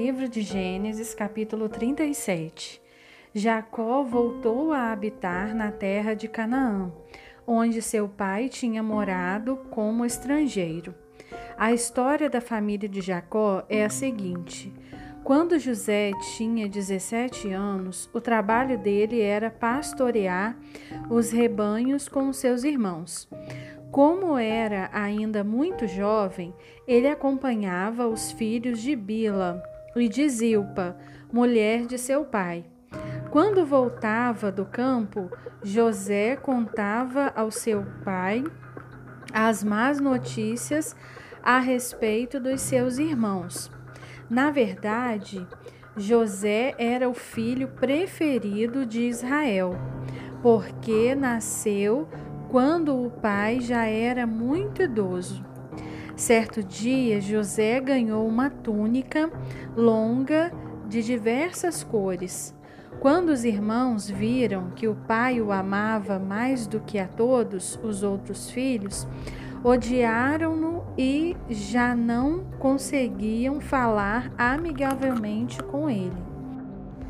Livro de Gênesis, capítulo 37. Jacó voltou a habitar na terra de Canaã, onde seu pai tinha morado como estrangeiro. A história da família de Jacó é a seguinte: quando José tinha 17 anos, o trabalho dele era pastorear os rebanhos com seus irmãos. Como era ainda muito jovem, ele acompanhava os filhos de Bila e de Zilpa, mulher de seu pai. Quando voltava do campo, José contava ao seu pai as más notícias a respeito dos seus irmãos. Na verdade, José era o filho preferido de Israel, porque nasceu quando o pai já era muito idoso. Certo dia, José ganhou uma túnica longa de diversas cores. Quando os irmãos viram que o pai o amava mais do que a todos os outros filhos, odiaram-no e já não conseguiam falar amigavelmente com ele.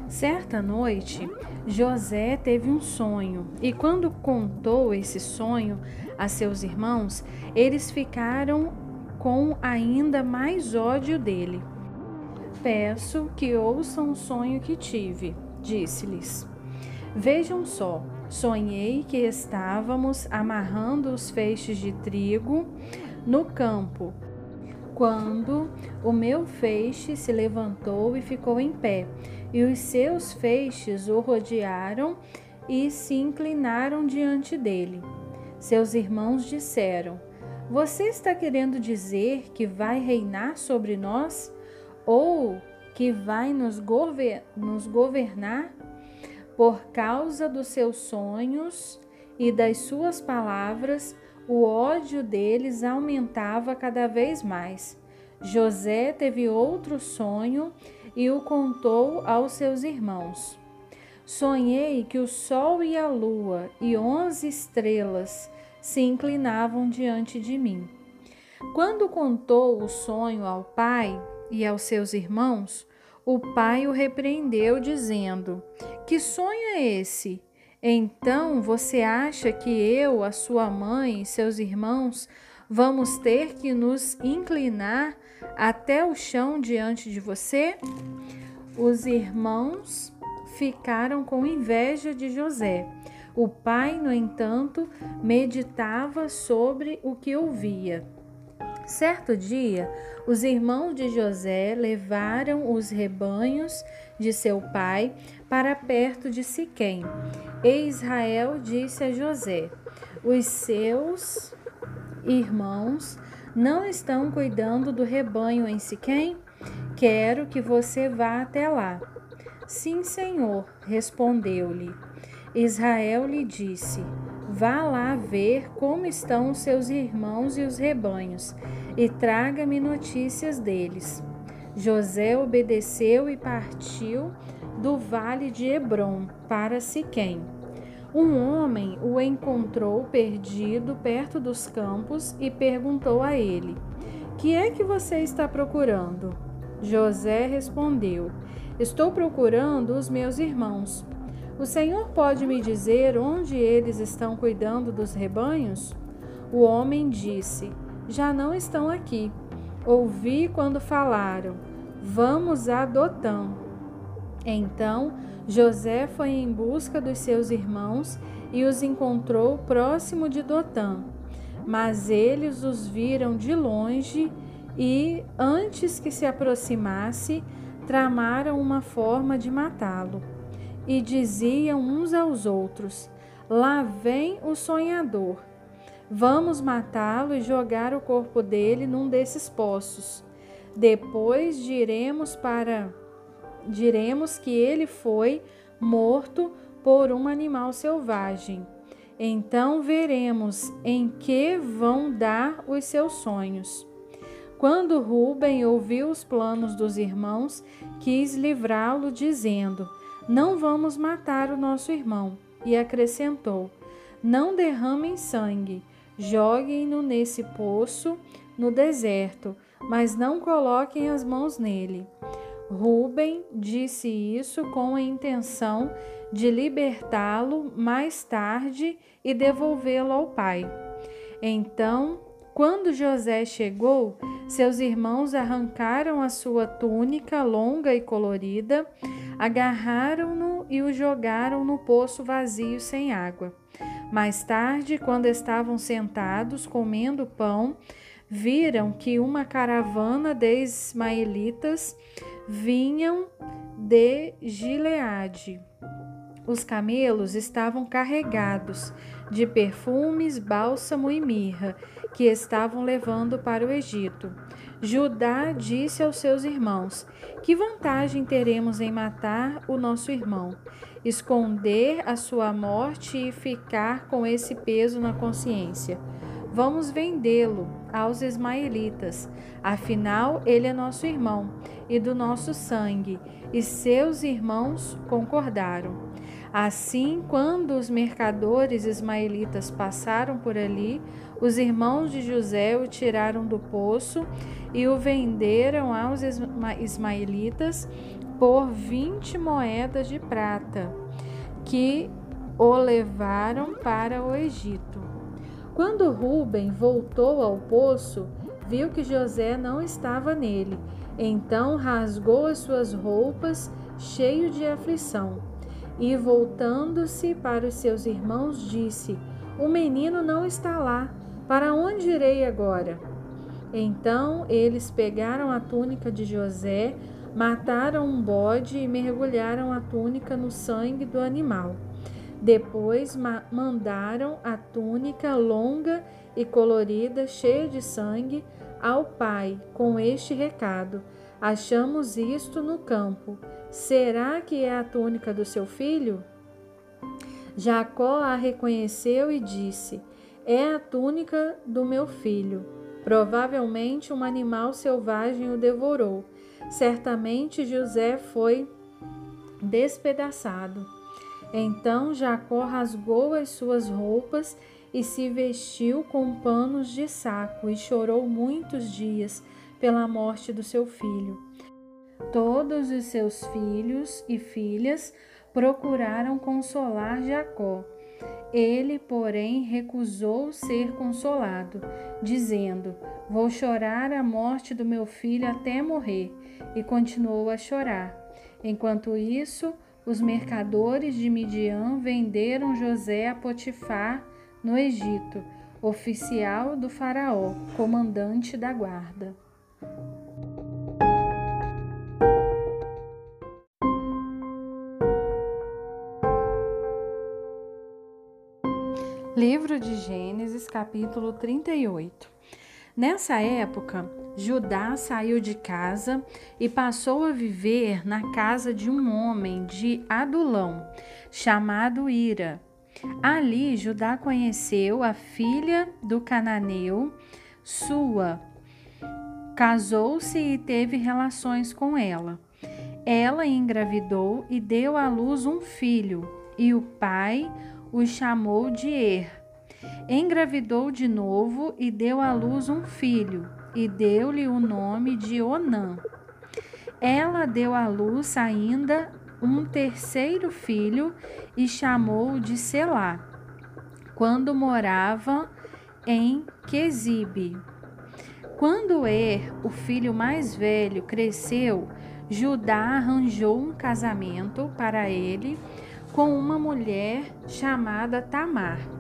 Certa noite, José teve um sonho, e quando contou esse sonho a seus irmãos, eles ficaram com ainda mais ódio dele. Peço que ouçam o sonho que tive, disse-lhes. Vejam só, sonhei que estávamos amarrando os feixes de trigo no campo, quando o meu feixe se levantou e ficou em pé e os seus feixes o rodearam e se inclinaram diante dele. Seus irmãos disseram: Você está querendo dizer que vai reinar sobre nós? Ou que vai nos, gover nos governar? Por causa dos seus sonhos e das suas palavras, o ódio deles aumentava cada vez mais. José teve outro sonho e o contou aos seus irmãos. Sonhei que o sol e a lua e onze estrelas se inclinavam diante de mim. Quando contou o sonho ao pai e aos seus irmãos, o pai o repreendeu, dizendo: Que sonho é esse? Então você acha que eu, a sua mãe e seus irmãos vamos ter que nos inclinar até o chão diante de você? Os irmãos ficaram com inveja de José. O pai, no entanto, meditava sobre o que ouvia. Certo dia, os irmãos de José levaram os rebanhos de seu pai para perto de Siquém. E Israel disse a José: Os seus irmãos não estão cuidando do rebanho em Siquém? Quero que você vá até lá. Sim, senhor, respondeu-lhe. Israel lhe disse: Vá lá ver como estão os seus irmãos e os rebanhos, e traga-me notícias deles. José obedeceu e partiu do vale de Hebron para Siquém. Um homem o encontrou perdido perto dos campos e perguntou a ele: Que é que você está procurando? José respondeu: Estou procurando os meus irmãos. O Senhor pode me dizer onde eles estão cuidando dos rebanhos? O homem disse: Já não estão aqui. Ouvi quando falaram: Vamos a Dotã. Então José foi em busca dos seus irmãos e os encontrou próximo de Dotã. Mas eles os viram de longe e, antes que se aproximasse, tramaram uma forma de matá-lo. E diziam uns aos outros: Lá vem o sonhador. Vamos matá-lo e jogar o corpo dele num desses poços. Depois diremos para diremos que ele foi morto por um animal selvagem. Então veremos em que vão dar os seus sonhos. Quando Ruben ouviu os planos dos irmãos, quis livrá-lo, dizendo: Não vamos matar o nosso irmão. E acrescentou: Não derramem sangue, joguem-no nesse poço no deserto, mas não coloquem as mãos nele. Ruben disse isso com a intenção de libertá-lo mais tarde e devolvê-lo ao pai. Então, quando José chegou, seus irmãos arrancaram a sua túnica longa e colorida, agarraram-no e o jogaram no poço vazio sem água. Mais tarde, quando estavam sentados comendo pão, viram que uma caravana de ismaelitas vinham de Gileade. Os camelos estavam carregados de perfumes, bálsamo e mirra, que estavam levando para o Egito. Judá disse aos seus irmãos: Que vantagem teremos em matar o nosso irmão, esconder a sua morte e ficar com esse peso na consciência? Vamos vendê-lo aos ismaelitas. Afinal, ele é nosso irmão e do nosso sangue. E seus irmãos concordaram. Assim, quando os mercadores ismaelitas passaram por ali, os irmãos de José o tiraram do poço e o venderam aos ismaelitas por vinte moedas de prata, que o levaram para o Egito. Quando Ruben voltou ao poço, viu que José não estava nele. Então rasgou as suas roupas, cheio de aflição. E voltando-se para os seus irmãos, disse: O menino não está lá. Para onde irei agora? Então eles pegaram a túnica de José, mataram um bode e mergulharam a túnica no sangue do animal. Depois ma mandaram a túnica longa e colorida, cheia de sangue, ao pai com este recado: Achamos isto no campo. Será que é a túnica do seu filho? Jacó a reconheceu e disse: É a túnica do meu filho. Provavelmente um animal selvagem o devorou. Certamente José foi despedaçado. Então Jacó rasgou as suas roupas e se vestiu com panos de saco e chorou muitos dias pela morte do seu filho. Todos os seus filhos e filhas procuraram consolar Jacó. Ele, porém, recusou ser consolado, dizendo: Vou chorar a morte do meu filho até morrer. E continuou a chorar. Enquanto isso, os mercadores de Midian venderam José a Potifar no Egito, oficial do Faraó, comandante da guarda. De Gênesis, capítulo 38. Nessa época, Judá saiu de casa e passou a viver na casa de um homem de Adulão, chamado Ira. Ali, Judá conheceu a filha do cananeu, Sua. Casou-se e teve relações com ela. Ela engravidou e deu à luz um filho, e o pai o chamou de Er. Engravidou de novo e deu à luz um filho, e deu-lhe o nome de Onã. Ela deu à luz ainda um terceiro filho e chamou de Selá, quando morava em Quesibe. Quando Er, o filho mais velho, cresceu, Judá arranjou um casamento para ele com uma mulher chamada Tamar.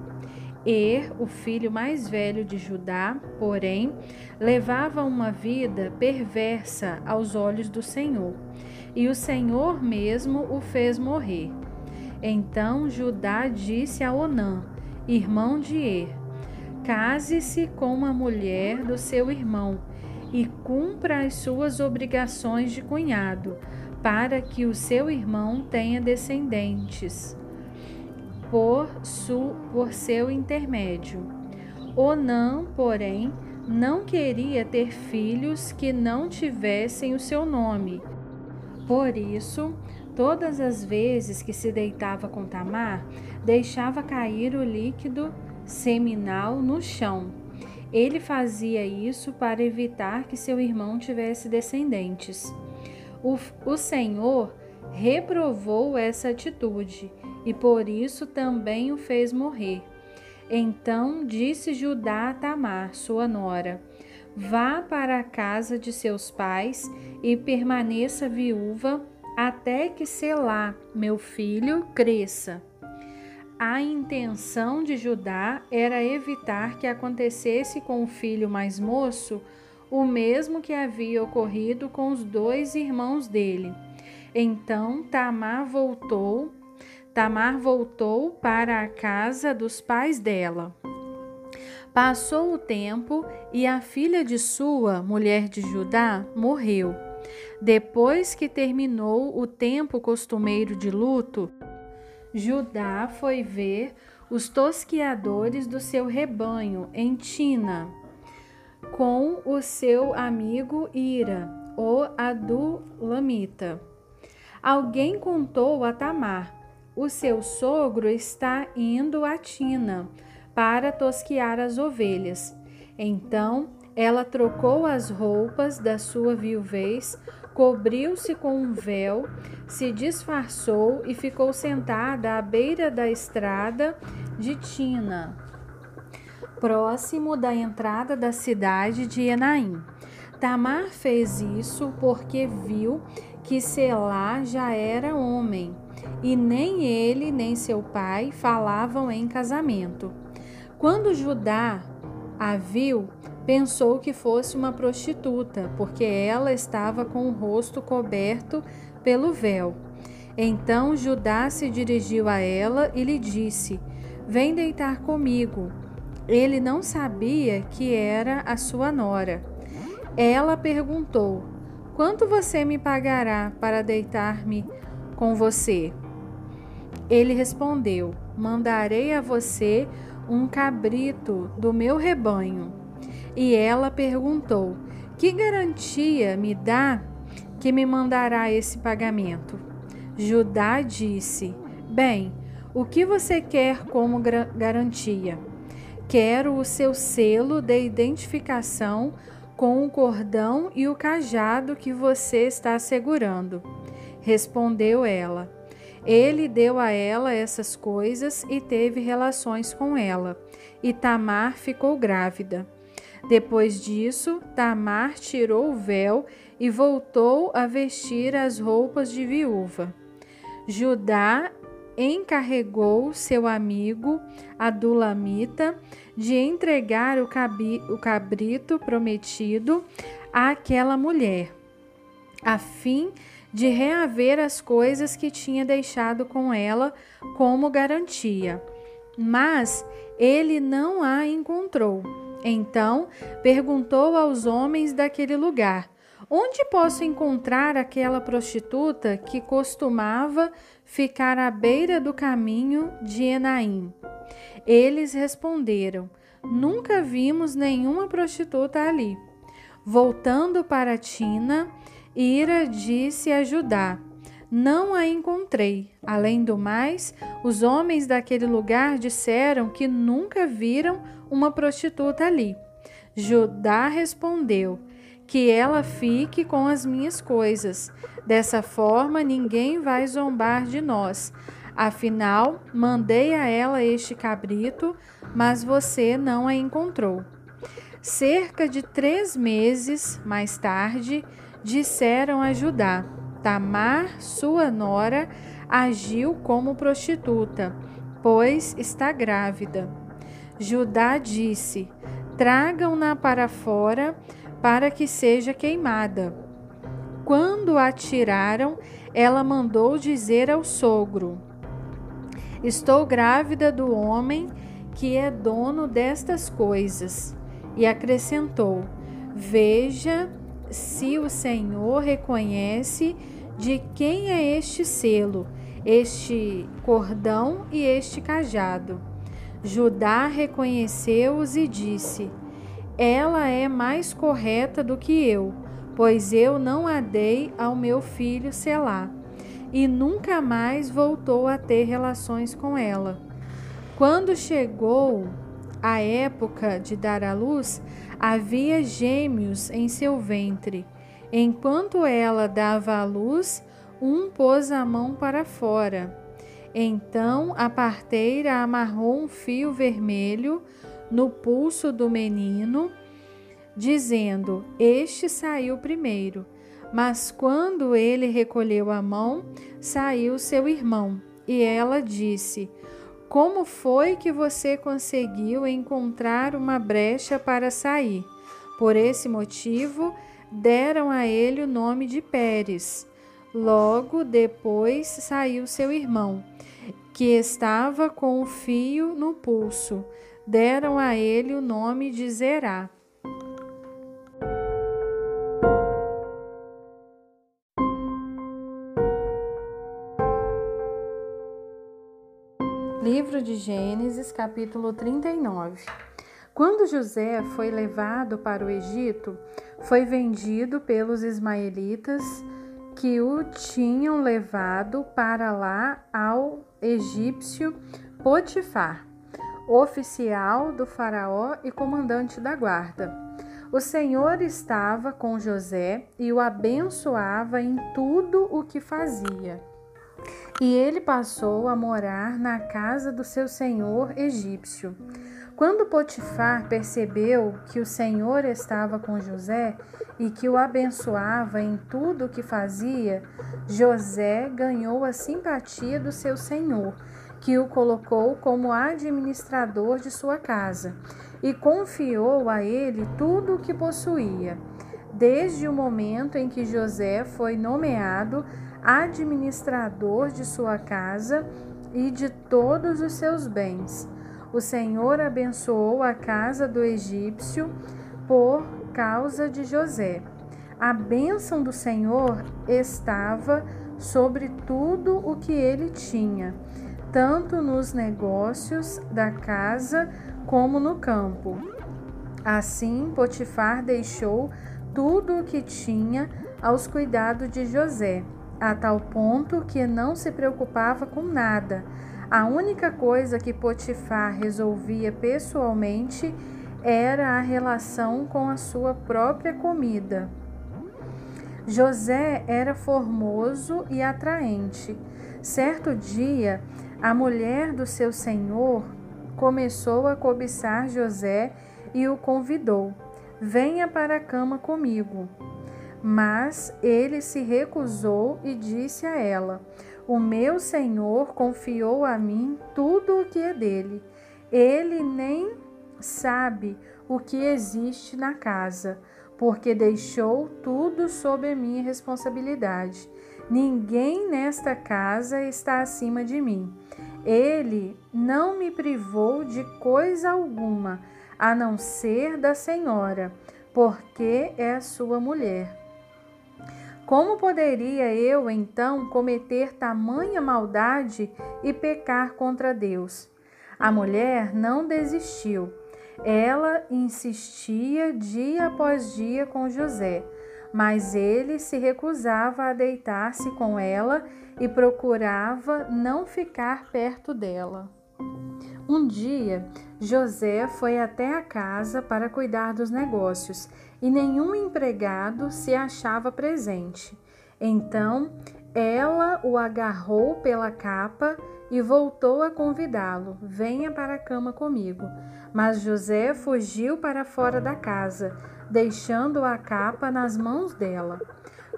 Er, o filho mais velho de Judá, porém, levava uma vida perversa aos olhos do Senhor, e o Senhor mesmo o fez morrer. Então Judá disse a Onã, irmão de Er: Case-se com uma mulher do seu irmão e cumpra as suas obrigações de cunhado para que o seu irmão tenha descendentes por, su, por seu intermédio. Onã, porém, não queria ter filhos que não tivessem o seu nome. Por isso, todas as vezes que se deitava com Tamar, deixava cair o líquido seminal no chão. Ele fazia isso para evitar que seu irmão tivesse descendentes. O, o Senhor reprovou essa atitude e por isso também o fez morrer. Então disse Judá a Tamar, sua nora: Vá para a casa de seus pais e permaneça viúva até que Selá, meu filho, cresça. A intenção de Judá era evitar que acontecesse com o filho mais moço o mesmo que havia ocorrido com os dois irmãos dele. Então Tamar voltou, Tamar voltou para a casa dos pais dela. Passou o tempo e a filha de sua, mulher de Judá, morreu. Depois que terminou o tempo costumeiro de luto, Judá foi ver os tosquiadores do seu rebanho em Tina, com o seu amigo Ira, o Adulamita. Alguém contou a Tamar: o seu sogro está indo a Tina para tosquiar as ovelhas. Então ela trocou as roupas da sua viuvez, cobriu-se com um véu, se disfarçou e ficou sentada à beira da estrada de Tina, próximo da entrada da cidade de Enaim. Tamar fez isso porque viu que Selá já era homem, e nem ele nem seu pai falavam em casamento. Quando Judá a viu, pensou que fosse uma prostituta, porque ela estava com o rosto coberto pelo véu. Então Judá se dirigiu a ela e lhe disse: Vem deitar comigo. Ele não sabia que era a sua nora. Ela perguntou: Quanto você me pagará para deitar-me com você? Ele respondeu: Mandarei a você um cabrito do meu rebanho. E ela perguntou: Que garantia me dá que me mandará esse pagamento? Judá disse: Bem, o que você quer como garantia? Quero o seu selo de identificação com o cordão e o cajado que você está segurando. Respondeu ela. Ele deu a ela essas coisas e teve relações com ela. E Tamar ficou grávida. Depois disso, Tamar tirou o véu e voltou a vestir as roupas de viúva. Judá encarregou seu amigo Adulamita de entregar o, cabrito prometido àquela mulher, a fim de de reaver as coisas que tinha deixado com ela como garantia. Mas ele não a encontrou. Então perguntou aos homens daquele lugar: Onde posso encontrar aquela prostituta que costumava ficar à beira do caminho de Enaim? Eles responderam: Nunca vimos nenhuma prostituta ali. Voltando para Tina, Ira disse a Judá: Não a encontrei. Além do mais, os homens daquele lugar disseram que nunca viram uma prostituta ali. Judá respondeu: Que ela fique com as minhas coisas. Dessa forma, ninguém vai zombar de nós. Afinal, mandei a ela este cabrito, mas você não a encontrou. Cerca de três meses mais tarde, disseram a Judá: Tamar, sua nora, agiu como prostituta, pois está grávida. Judá disse: Tragam-na para fora para que seja queimada. Quando a tiraram, ela mandou dizer ao sogro: Estou grávida do homem que é dono destas coisas. E acrescentou: Veja se o Senhor reconhece de quem é este selo, este cordão e este cajado. Judá reconheceu-os e disse: Ela é mais correta do que eu, pois eu não a dei ao meu filho Selá. E nunca mais voltou a ter relações com ela. Quando chegou a época de dar à luz, havia gêmeos em seu ventre. Enquanto ela dava à luz, um pôs a mão para fora. Então a parteira amarrou um fio vermelho no pulso do menino, dizendo: Este saiu primeiro. Mas quando ele recolheu a mão, saiu seu irmão. E ela disse: Como foi que você conseguiu encontrar uma brecha para sair? Por esse motivo, deram a ele o nome de Pérez. Logo depois saiu seu irmão, que estava com o fio no pulso. Deram a ele o nome de Zerá. Livro de Gênesis, capítulo 39. Quando José foi levado para o Egito, foi vendido pelos ismaelitas que o tinham levado para lá ao egípcio Potifar, oficial do Faraó e comandante da guarda. O Senhor estava com José e o abençoava em tudo o que fazia. E ele passou a morar na casa do seu senhor egípcio. Quando Potifar percebeu que o Senhor estava com José e que o abençoava em tudo o que fazia, José ganhou a simpatia do seu senhor, que o colocou como administrador de sua casa e confiou a ele tudo o que possuía. Desde o momento em que José foi nomeado administrador de sua casa e de todos os seus bens o Senhor abençoou a casa do egípcio por causa de José. A bênção do Senhor estava sobre tudo o que ele tinha, tanto nos negócios da casa como no campo. Assim, Potifar deixou tudo o que tinha aos cuidados de José, a tal ponto que não se preocupava com nada a única coisa que Potifar resolvia pessoalmente era a relação com a sua própria comida. José era formoso e atraente. Certo dia, a mulher do seu senhor começou a cobiçar José e o convidou: Venha para a cama comigo. Mas ele se recusou e disse a ela: o meu Senhor confiou a mim tudo o que é dele. Ele nem sabe o que existe na casa, porque deixou tudo sob a minha responsabilidade. Ninguém nesta casa está acima de mim. Ele não me privou de coisa alguma, a não ser da senhora, porque é sua mulher. Como poderia eu então cometer tamanha maldade e pecar contra Deus? A mulher não desistiu. Ela insistia dia após dia com José, mas ele se recusava a deitar-se com ela e procurava não ficar perto dela. Um dia, José foi até a casa para cuidar dos negócios e nenhum empregado se achava presente. Então ela o agarrou pela capa e voltou a convidá-lo: Venha para a cama comigo. Mas José fugiu para fora da casa, deixando a capa nas mãos dela.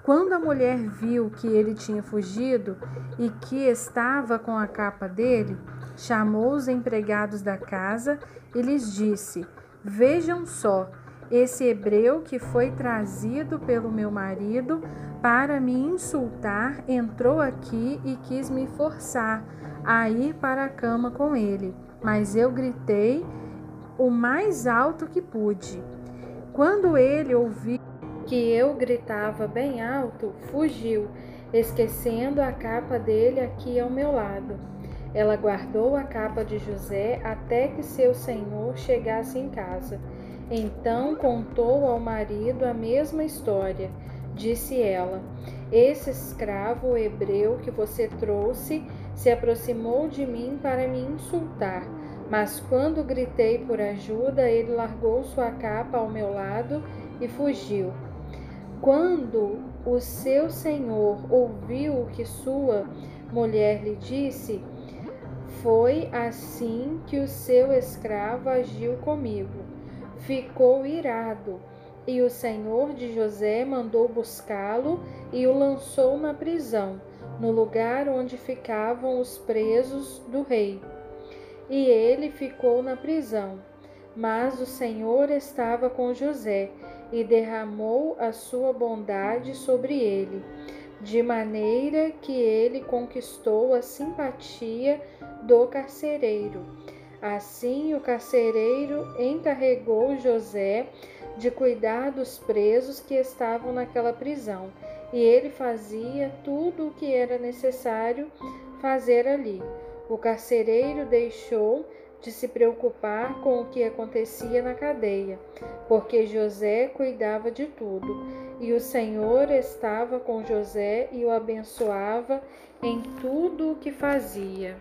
Quando a mulher viu que ele tinha fugido e que estava com a capa dele, chamou os empregados da casa e lhes disse: Vejam só, esse hebreu que foi trazido pelo meu marido para me insultar entrou aqui e quis me forçar a ir para a cama com ele, mas eu gritei o mais alto que pude. Quando ele ouviu que eu gritava bem alto, fugiu, esquecendo a capa dele aqui ao meu lado. Ela guardou a capa de José até que seu senhor chegasse em casa. Então contou ao marido a mesma história. Disse ela: Esse escravo hebreu que você trouxe se aproximou de mim para me insultar. Mas quando gritei por ajuda, ele largou sua capa ao meu lado e fugiu. Quando o seu senhor ouviu o que sua mulher lhe disse, foi assim que o seu escravo agiu comigo. Ficou irado, e o senhor de José mandou buscá-lo e o lançou na prisão, no lugar onde ficavam os presos do rei. E ele ficou na prisão. Mas o Senhor estava com José e derramou a sua bondade sobre ele, de maneira que ele conquistou a simpatia do carcereiro. Assim, o carcereiro encarregou José de cuidar dos presos que estavam naquela prisão, e ele fazia tudo o que era necessário fazer ali. O carcereiro deixou de se preocupar com o que acontecia na cadeia, porque José cuidava de tudo, e o Senhor estava com José e o abençoava em tudo o que fazia.